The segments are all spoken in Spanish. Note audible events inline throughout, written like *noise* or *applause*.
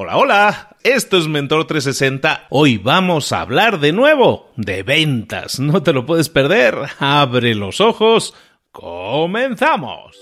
Hola, hola, esto es Mentor 360. Hoy vamos a hablar de nuevo de ventas. No te lo puedes perder. Abre los ojos. Comenzamos.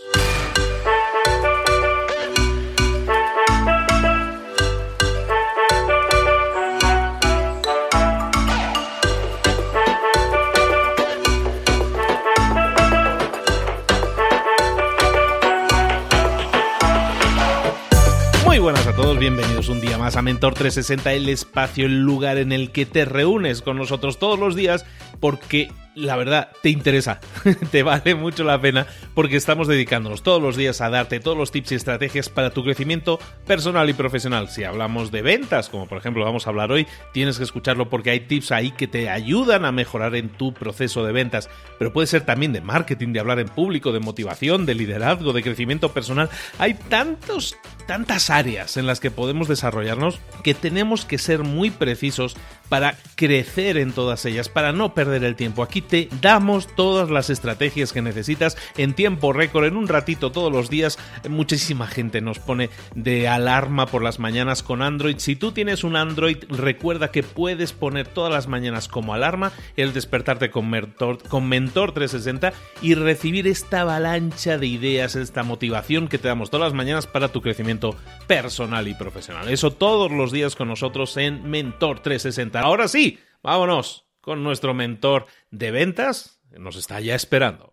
Buenas a todos, bienvenidos un día más a Mentor 360, el espacio, el lugar en el que te reúnes con nosotros todos los días porque la verdad, te interesa, *laughs* te vale mucho la pena porque estamos dedicándonos todos los días a darte todos los tips y estrategias para tu crecimiento personal y profesional. Si hablamos de ventas, como por ejemplo vamos a hablar hoy, tienes que escucharlo porque hay tips ahí que te ayudan a mejorar en tu proceso de ventas, pero puede ser también de marketing, de hablar en público, de motivación, de liderazgo, de crecimiento personal. Hay tantos, tantas áreas en las que podemos desarrollarnos que tenemos que ser muy precisos para crecer en todas ellas, para no perder el tiempo. Aquí te damos todas las estrategias que necesitas en tiempo récord, en un ratito todos los días. Muchísima gente nos pone de alarma por las mañanas con Android. Si tú tienes un Android, recuerda que puedes poner todas las mañanas como alarma el despertarte con Mentor, con Mentor 360 y recibir esta avalancha de ideas, esta motivación que te damos todas las mañanas para tu crecimiento personal y profesional. Eso todos los días con nosotros en Mentor 360. Ahora sí, vámonos con nuestro mentor de ventas, nos está ya esperando.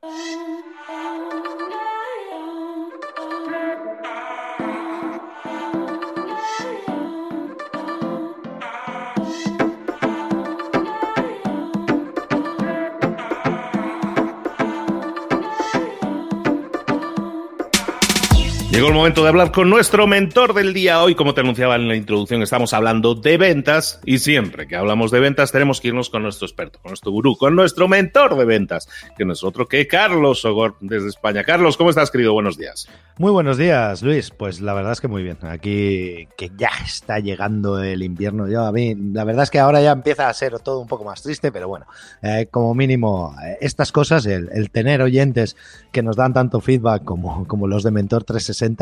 Llegó el momento de hablar con nuestro mentor del día. Hoy, como te anunciaba en la introducción, estamos hablando de ventas y siempre que hablamos de ventas tenemos que irnos con nuestro experto, con nuestro gurú, con nuestro mentor de ventas, que no es otro que Carlos Sogor desde España. Carlos, ¿cómo estás, querido? Buenos días. Muy buenos días, Luis. Pues la verdad es que muy bien. Aquí que ya está llegando el invierno. Yo a mí, la verdad es que ahora ya empieza a ser todo un poco más triste, pero bueno, eh, como mínimo eh, estas cosas, el, el, tener oyentes que nos dan tanto feedback como, como los de Mentor 360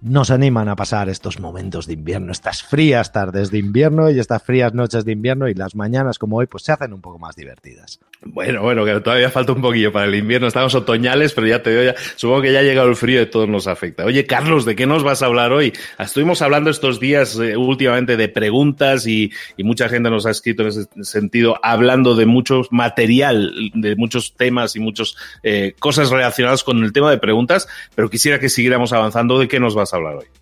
nos animan a pasar estos momentos de invierno, estas frías tardes de invierno y estas frías noches de invierno y las mañanas como hoy pues se hacen un poco más divertidas. Bueno, bueno, que todavía falta un poquillo para el invierno. Estamos otoñales, pero ya te digo, ya, supongo que ya ha llegado el frío y todo nos afecta. Oye, Carlos, ¿de qué nos vas a hablar hoy? Estuvimos hablando estos días eh, últimamente de preguntas y, y, mucha gente nos ha escrito en ese sentido, hablando de mucho material, de muchos temas y muchas eh, cosas relacionadas con el tema de preguntas, pero quisiera que siguiéramos avanzando. ¿De qué nos vas a hablar hoy?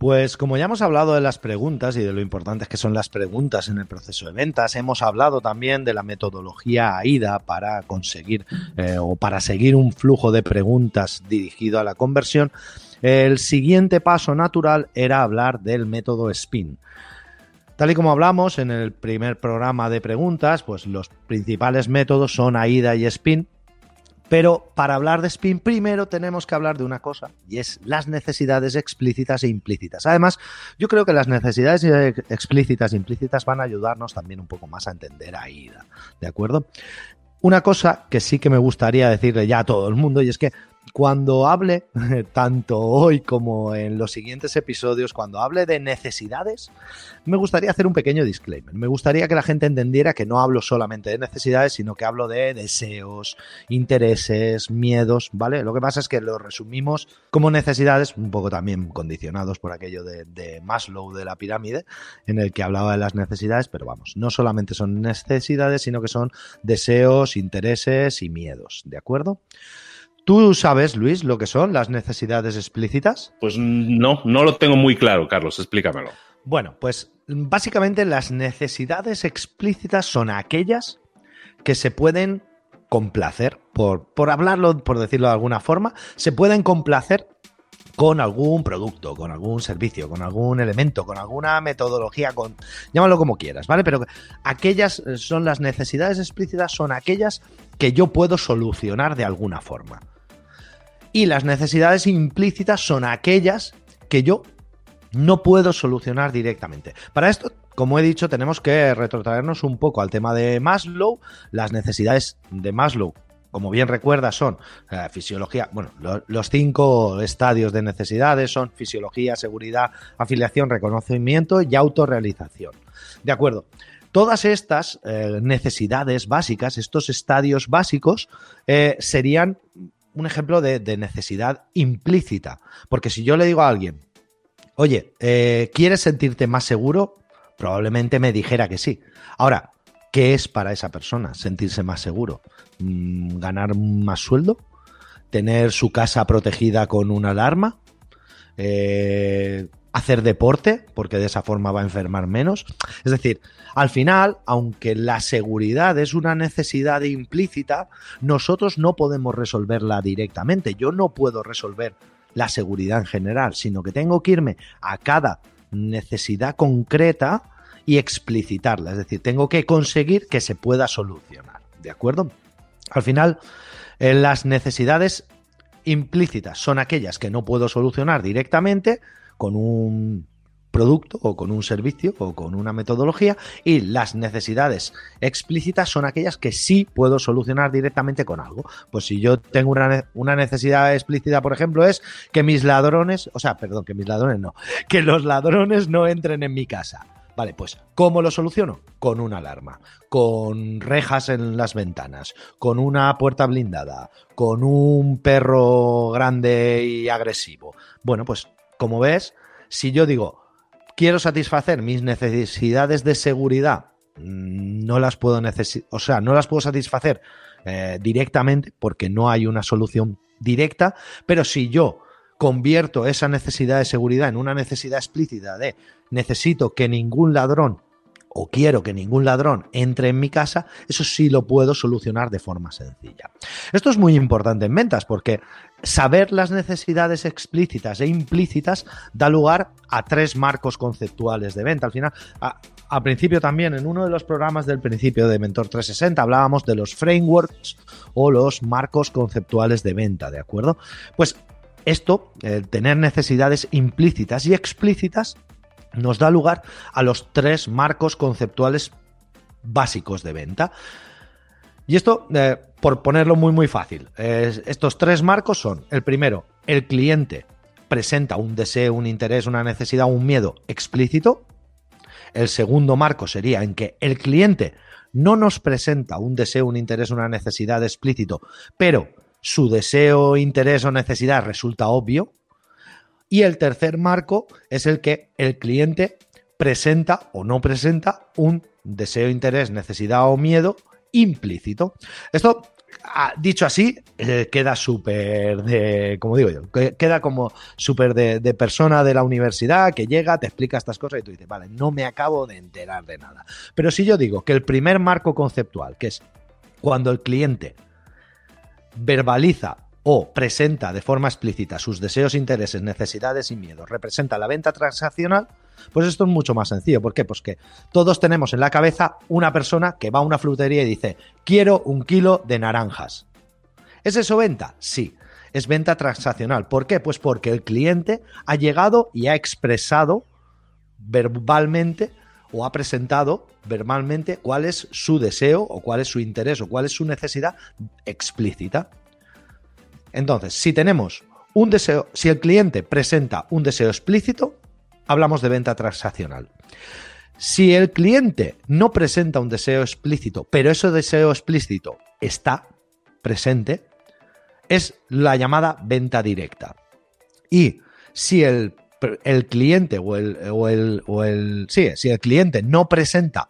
Pues como ya hemos hablado de las preguntas y de lo importantes que son las preguntas en el proceso de ventas, hemos hablado también de la metodología AIDA para conseguir eh, o para seguir un flujo de preguntas dirigido a la conversión. El siguiente paso natural era hablar del método SPIN. Tal y como hablamos en el primer programa de preguntas, pues los principales métodos son AIDA y SPIN, pero para hablar de spin, primero tenemos que hablar de una cosa, y es las necesidades explícitas e implícitas. Además, yo creo que las necesidades explícitas e implícitas van a ayudarnos también un poco más a entender a IDA. ¿De acuerdo? Una cosa que sí que me gustaría decirle ya a todo el mundo, y es que cuando hable, *laughs* tanto hoy como en los siguientes episodios, cuando hable de necesidades, me gustaría hacer un pequeño disclaimer. Me gustaría que la gente entendiera que no hablo solamente de necesidades, sino que hablo de deseos, intereses, miedos, ¿vale? Lo que pasa es que lo resumimos como necesidades, un poco también condicionados por aquello de, de Maslow de la pirámide, en el que hablaba de las necesidades, pero vamos, no solamente son necesidades, sino que son deseos, intereses y miedos, ¿de acuerdo? ¿Tú sabes, Luis, lo que son las necesidades explícitas? Pues no, no lo tengo muy claro, Carlos, explícamelo. Bueno, pues básicamente las necesidades explícitas son aquellas que se pueden complacer, por, por hablarlo, por decirlo de alguna forma, se pueden complacer con algún producto, con algún servicio, con algún elemento, con alguna metodología, con llámalo como quieras, ¿vale? Pero aquellas son las necesidades explícitas, son aquellas que yo puedo solucionar de alguna forma. Y las necesidades implícitas son aquellas que yo no puedo solucionar directamente. Para esto, como he dicho, tenemos que retrotraernos un poco al tema de Maslow. Las necesidades de Maslow como bien recuerda, son eh, fisiología, bueno, los cinco estadios de necesidades son fisiología, seguridad, afiliación, reconocimiento y autorrealización. De acuerdo. Todas estas eh, necesidades básicas, estos estadios básicos, eh, serían un ejemplo de, necesidad implícita. Porque si yo le digo a alguien, oye, ¿quieres sentirte más seguro? Probablemente me dijera que sí. Ahora, ¿qué es para esa persona sentirse más seguro? Mm, ¿Ganar más sueldo? ¿Tener su casa protegida con una alarma? Eh, ¿Hacer deporte? Porque de esa forma va a enfermar menos. Es decir, al final, aunque la seguridad es una necesidad implícita, nosotros no podemos resolverla directamente. Yo no puedo resolver la seguridad en general, sino que tengo que irme a cada necesidad concreta y explicitarla. Es decir, tengo que conseguir que se pueda solucionar. ¿De acuerdo? Al final, eh, las necesidades implícitas son aquellas que no puedo solucionar directamente con un producto o con un servicio o con una metodología y las necesidades explícitas son aquellas que sí puedo solucionar directamente con algo. Pues si yo tengo una, una, necesidad explícita, por ejemplo, es que mis ladrones, o sea, perdón, que mis ladrones no, que los ladrones no entren en mi casa. Vale, pues ¿cómo lo soluciono? Con una alarma, con rejas en las ventanas, con una puerta blindada, con un perro grande y agresivo. Bueno, pues como ves, si yo digo, quiero satisfacer mis necesidades de seguridad, mm, no las puedo o sea, no las puedo satisfacer eh, directamente porque no hay una solución directa, pero si yo convierto esa necesidad de seguridad en una necesidad explícita de necesito que ningún ladrón o quiero que ningún ladrón entre en mi casa, eso sí lo puedo solucionar de forma sencilla. Esto es muy importante en ventas porque saber las necesidades explícitas e implícitas da lugar a tres marcos conceptuales de venta. Al final, al principio también, en uno de los programas del principio de Mentor 360, hablábamos de los frameworks o los marcos conceptuales de venta, ¿de acuerdo? Pues esto, tener necesidades implícitas y explícitas, nos da lugar a los tres marcos conceptuales básicos de venta. Y esto, eh, por ponerlo muy muy fácil, estos tres marcos son, el primero, el cliente presenta un deseo, un interés, una necesidad, un miedo explícito. El segundo marco sería en que el cliente no nos presenta un deseo, un interés, una necesidad explícito, pero su deseo, interés o necesidad resulta obvio. Y el tercer marco es el que el cliente presenta o no presenta un deseo, interés, necesidad o miedo implícito. Esto, ah, dicho así, eh, queda súper de, como digo yo, queda como súper de, de, persona de la universidad que llega, te explica estas cosas y tú dices, vale, no me acabo de enterar de nada. Pero si yo digo que el primer marco conceptual, que es cuando el cliente verbaliza o presenta de forma explícita sus deseos, intereses, necesidades y miedos, representa la venta transaccional, pues esto es mucho más sencillo. ¿Por qué? Pues que todos tenemos en la cabeza una persona que va a una frutería y dice, quiero un kilo de naranjas. ¿Es eso venta? Sí, es venta transaccional. ¿Por qué? Pues porque el cliente ha llegado y ha expresado verbalmente o ha presentado verbalmente cuál es su deseo o cuál es su interés o cuál es su necesidad explícita. Entonces, si tenemos un deseo, si el cliente presenta un deseo explícito, hablamos de venta transaccional. Si el cliente no presenta un deseo explícito, pero ese deseo explícito está presente, es la llamada venta directa. Y si el, cliente o el, o el, sí, si el cliente no presenta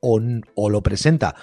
o lo presenta,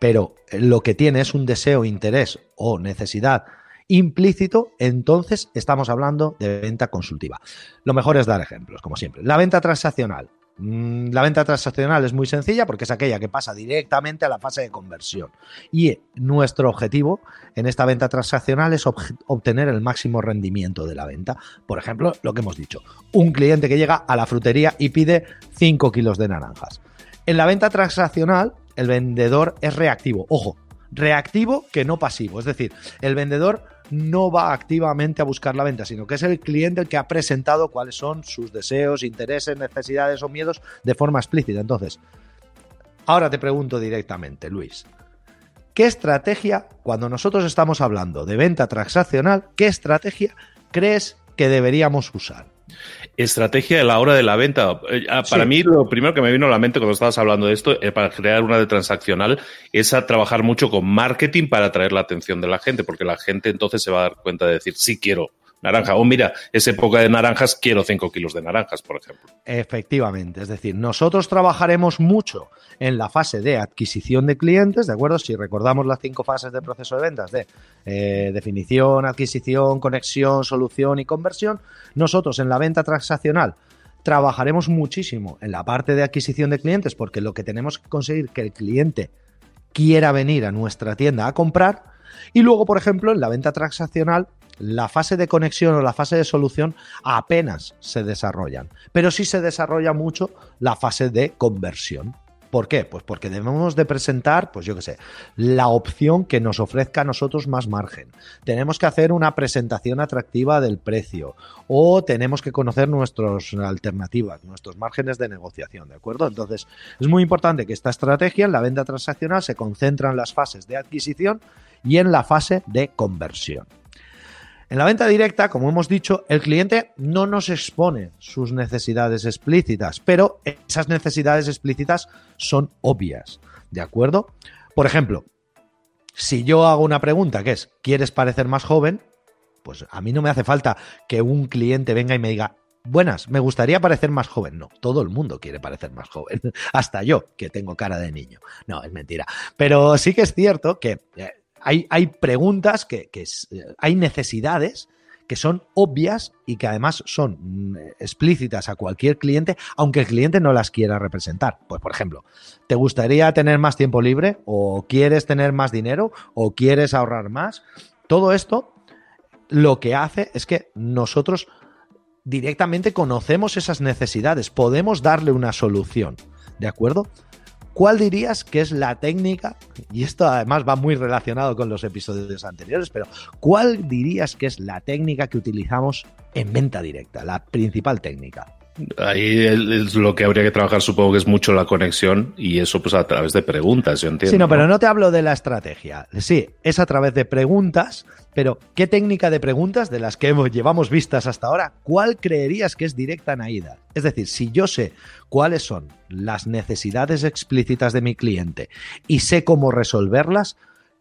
pero lo que tiene es un deseo, interés o necesidad implícito, entonces estamos hablando de venta consultiva. Lo mejor es dar ejemplos, como siempre. La venta transaccional. Mm, la venta transaccional es muy sencilla porque es aquella que pasa directamente a la fase de conversión. Y nuestro objetivo en esta venta transaccional es obtener el máximo rendimiento de la venta. Por ejemplo, lo que hemos dicho, un cliente que llega a la frutería y pide 5 kilos de naranjas. En la venta transaccional, el vendedor es reactivo. Ojo, reactivo que no pasivo. Es decir, el vendedor no va activamente a buscar la venta, sino que es el cliente el que ha presentado cuáles son sus deseos, intereses, necesidades o miedos de forma explícita. Entonces, ahora te pregunto directamente, Luis, ¿qué estrategia, cuando nosotros estamos hablando de venta transaccional, qué estrategia crees que deberíamos usar? Estrategia a la hora de la venta. Eh, ah, para mí, lo primero que me vino a la mente cuando estabas hablando de esto, eh, para crear una de transaccional, es a trabajar mucho con marketing para atraer la atención de la gente, porque la gente entonces se va a dar cuenta de decir, sí quiero naranja. O mira, es época de naranjas, quiero 5 kilos de naranjas, por ejemplo. Efectivamente, es decir, nosotros trabajaremos mucho en la fase de adquisición de clientes, ¿de acuerdo? Si recordamos las cinco fases del proceso de ventas de eh, definición, adquisición, conexión, solución y conversión, nosotros en la venta transaccional trabajaremos muchísimo en la parte de adquisición de clientes porque lo que tenemos que conseguir que el cliente quiera venir a nuestra tienda a comprar y luego, por ejemplo, en la venta transaccional la fase de conexión o la fase de solución apenas se desarrollan, pero sí se desarrolla mucho la fase de conversión. ¿Por qué? Pues porque debemos de presentar, pues yo qué sé, la opción que nos ofrezca a nosotros más margen. Tenemos que hacer una presentación atractiva del precio o tenemos que conocer nuestras alternativas, nuestros márgenes de negociación, ¿de acuerdo? Entonces, es muy importante que esta estrategia en la venta transaccional se concentre en las fases de adquisición y en la fase de conversión. En la venta directa, como hemos dicho, el cliente no nos expone sus necesidades explícitas, pero esas necesidades explícitas son obvias, ¿de acuerdo? Por ejemplo, si yo hago una pregunta que es, ¿quieres parecer más joven? Pues a mí no me hace falta que un cliente venga y me diga, buenas, me gustaría parecer más joven. No, todo el mundo quiere parecer más joven, *laughs* hasta yo, que tengo cara de niño. No, es mentira. Pero sí que es cierto que eh, hay, preguntas que, hay necesidades que son obvias y que además son mm, explícitas a cualquier cliente, aunque el cliente no las quiera representar. Pues, por ejemplo, ¿te gustaría tener más tiempo libre? ¿O quieres tener más dinero? ¿O quieres ahorrar más? Todo esto lo que hace es que nosotros directamente conocemos esas necesidades, podemos darle una solución. ¿De acuerdo? ¿Cuál dirías que es la técnica? Y esto además va muy relacionado con los episodios anteriores, pero ¿cuál dirías que es la técnica que utilizamos en venta directa? La principal técnica. Ahí es lo que habría que trabajar, supongo que es mucho la conexión y eso pues a través de preguntas, yo entiendo. Sí, no, pero no te hablo de la estrategia. Sí, es a través de preguntas, pero ¿qué técnica de preguntas de las que hemos, llevamos vistas hasta ahora, cuál creerías que es directa en AIDA? Es decir, si yo sé cuáles son las necesidades explícitas de mi cliente y sé cómo resolverlas,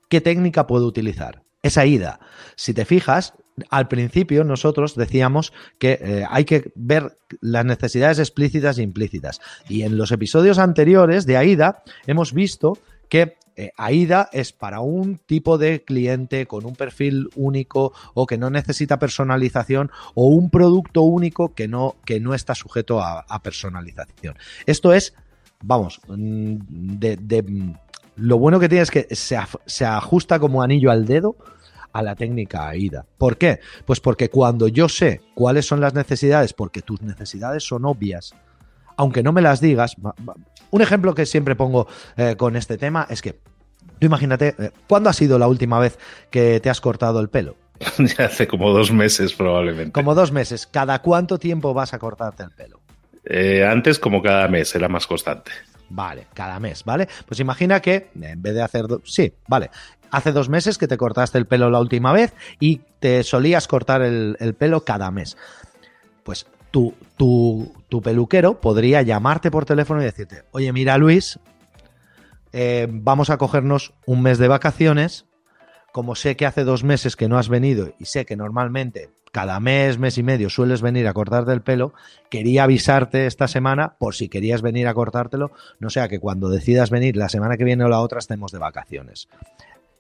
¿qué técnica puedo utilizar? Es AIDA. Si te fijas, al principio nosotros decíamos que eh, hay que ver las necesidades explícitas e implícitas. Y en los episodios anteriores de AIDA hemos visto que eh, AIDA es para un tipo de cliente con un perfil único o que no necesita personalización o un producto único que no, que no está sujeto a, personalización. Esto es, vamos, mm, de, lo bueno que tiene es que se, se ajusta como anillo al dedo a la técnica AIDA. ¿Por qué? Pues porque cuando yo sé cuáles son las necesidades, porque tus necesidades son obvias, aunque no me las digas, un ejemplo que siempre pongo eh, con este tema es que, tú imagínate, eh, ¿cuándo ha sido la última vez que te has cortado el pelo? *laughs* ya hace como dos meses probablemente. Como dos meses. ¿Cada cuánto tiempo vas a cortarte el pelo? Eh, antes como cada mes, era más constante. Vale, cada mes, ¿vale? Pues imagina que en vez de hacer... Sí, vale hace dos meses que te cortaste el pelo la última vez y te solías cortar el, pelo cada mes. Pues tu, tu, tu, peluquero podría llamarte por teléfono y decirte, oye, mira Luis, eh, vamos a cogernos un mes de vacaciones. Como sé que hace dos meses que no has venido y sé que normalmente cada mes, mes y medio sueles venir a cortarte el pelo, quería avisarte esta semana por si querías venir a cortártelo, no sea que cuando decidas venir la semana que viene o la otra estemos de vacaciones.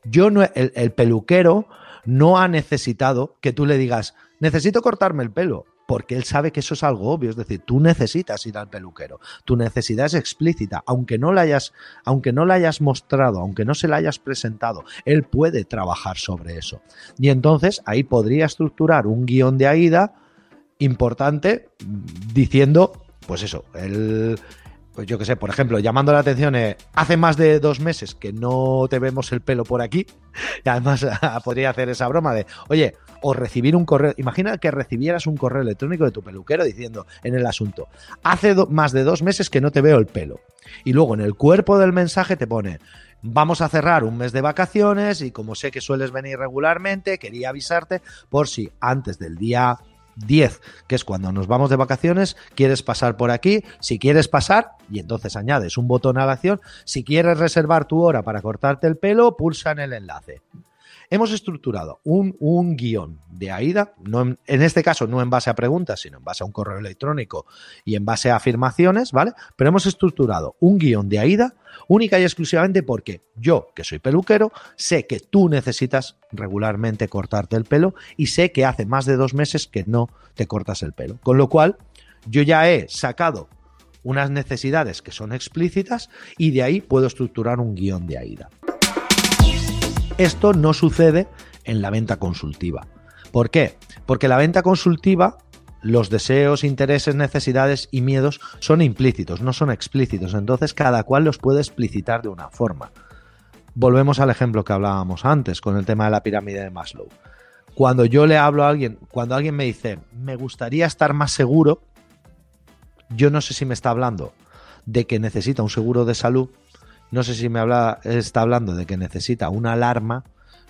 Yo no, el, el peluquero no ha necesitado que tú le digas, necesito cortarme el pelo porque él sabe que eso es algo obvio, es decir, tú necesitas ir al peluquero, tu necesidad es explícita, aunque no la hayas, aunque no la hayas mostrado, aunque no se la hayas presentado, él puede trabajar sobre eso. Y entonces ahí podría estructurar un guion de AIDA importante diciendo, pues eso, el, pues yo qué sé, por ejemplo, llamando la atención, eh, hace más de dos meses que no te vemos el pelo por aquí, *laughs* y además *laughs* podría hacer esa broma de, oye, o recibir un correo, imagina que recibieras un correo electrónico de tu peluquero diciendo en el asunto, hace más de dos meses que no te veo el pelo, y luego en el cuerpo del mensaje te pone, vamos a cerrar un mes de vacaciones y como sé que sueles venir regularmente, quería avisarte por si antes del día 10, que es cuando nos vamos de vacaciones, quieres pasar por aquí, si quieres pasar, y entonces añades un botón a la acción, si quieres reservar tu hora para cortarte el pelo, pulsa en el enlace. Hemos estructurado un, un guion de AIDA, no en, este caso no en base a preguntas, sino en base a un correo electrónico y en base a afirmaciones, ¿vale? Pero hemos estructurado un guion de AIDA única y exclusivamente porque yo, que soy peluquero, sé que tú necesitas regularmente cortarte el pelo y sé que hace más de dos meses que no te cortas el pelo. Con lo cual, yo ya he sacado unas necesidades que son explícitas y de ahí puedo estructurar un guion de AIDA. Esto no sucede en la venta consultiva. ¿Por qué? Porque la venta consultiva, los deseos, intereses, necesidades y miedos son implícitos, no son explícitos. Entonces cada cual los puede explicitar de una forma. Volvemos al ejemplo que hablábamos antes con el tema de la pirámide de Maslow. Cuando yo le hablo a alguien, cuando alguien me dice, me gustaría estar más seguro, yo no sé si me está hablando de que necesita un seguro de salud, no sé si me está hablando de que necesita una alarma,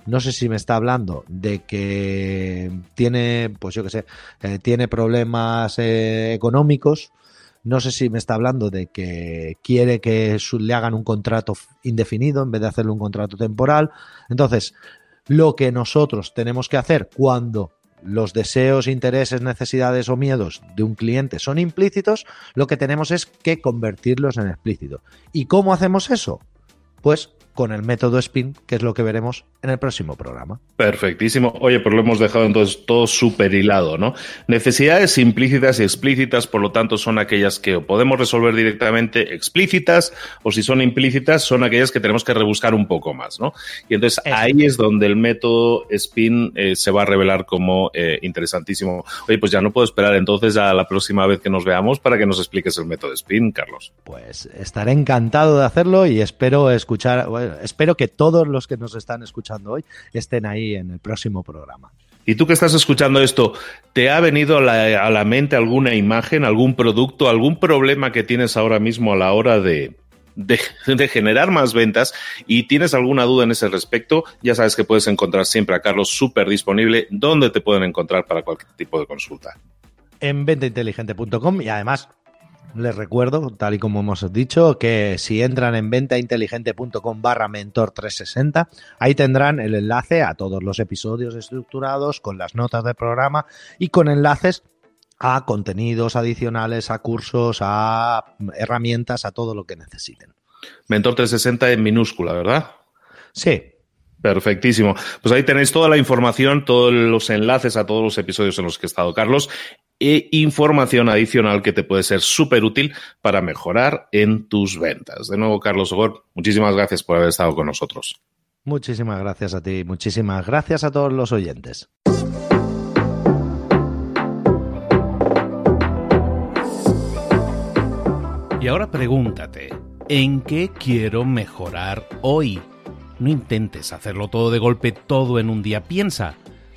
no sé si me está hablando de que tiene, pues yo qué sé, eh, tiene problemas eh, económicos, no sé si me está hablando de que quiere que le hagan un contrato indefinido en vez de hacerle un contrato temporal. Entonces, lo que nosotros tenemos que hacer cuando los deseos, intereses, necesidades o miedos de un cliente son implícitos, lo que tenemos es que convertirlos en explícito. ¿Y cómo hacemos eso? Pues con el método SPIN, que es lo que veremos en el próximo programa. Perfectísimo. Oye, pues lo hemos dejado entonces todo súper hilado, ¿no? Necesidades implícitas y explícitas, por lo tanto, son aquellas que podemos resolver directamente explícitas o si son implícitas, son aquellas que tenemos que rebuscar un poco más, ¿no? Y entonces Eso. ahí es donde el método SPIN eh, se va a revelar como eh, interesantísimo. Oye, pues ya no puedo esperar entonces a la próxima vez que nos veamos para que nos expliques el método SPIN, Carlos. Pues estaré encantado de hacerlo y espero escuchar, bueno, espero que todos los que nos están escuchando hoy estén ahí en el próximo programa. Y tú que estás escuchando esto, ¿te ha venido a la, a la, mente alguna imagen, algún producto, algún problema que tienes ahora mismo a la hora de, de, de, generar más ventas y tienes alguna duda en ese respecto? Ya sabes que puedes encontrar siempre a Carlos súper disponible. ¿Dónde te pueden encontrar para cualquier tipo de consulta? En ventainteligente.com y además les recuerdo, tal y como hemos dicho, que si entran en ventainteligente.com barra mentor 360, ahí tendrán el enlace a todos los episodios estructurados con las notas del programa y con enlaces a contenidos adicionales, a cursos, a herramientas, a todo lo que necesiten. Mentor 360 en minúscula, ¿verdad? Sí, Perfectísimo. Pues ahí tenéis toda la información, todos los enlaces a todos los episodios en los que ha estado Carlos e información adicional que te puede ser súper útil para mejorar en tus ventas. De nuevo, Carlos Ogor, muchísimas gracias por haber estado con nosotros. Muchísimas gracias a ti, muchísimas gracias a todos los oyentes. Y ahora pregúntate, ¿en qué quiero mejorar hoy? No intentes hacerlo todo de golpe, todo en un día. Piensa,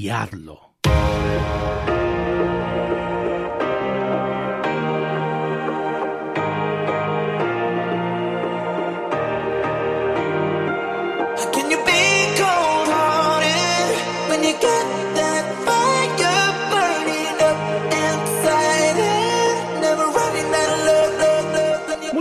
y hazlo.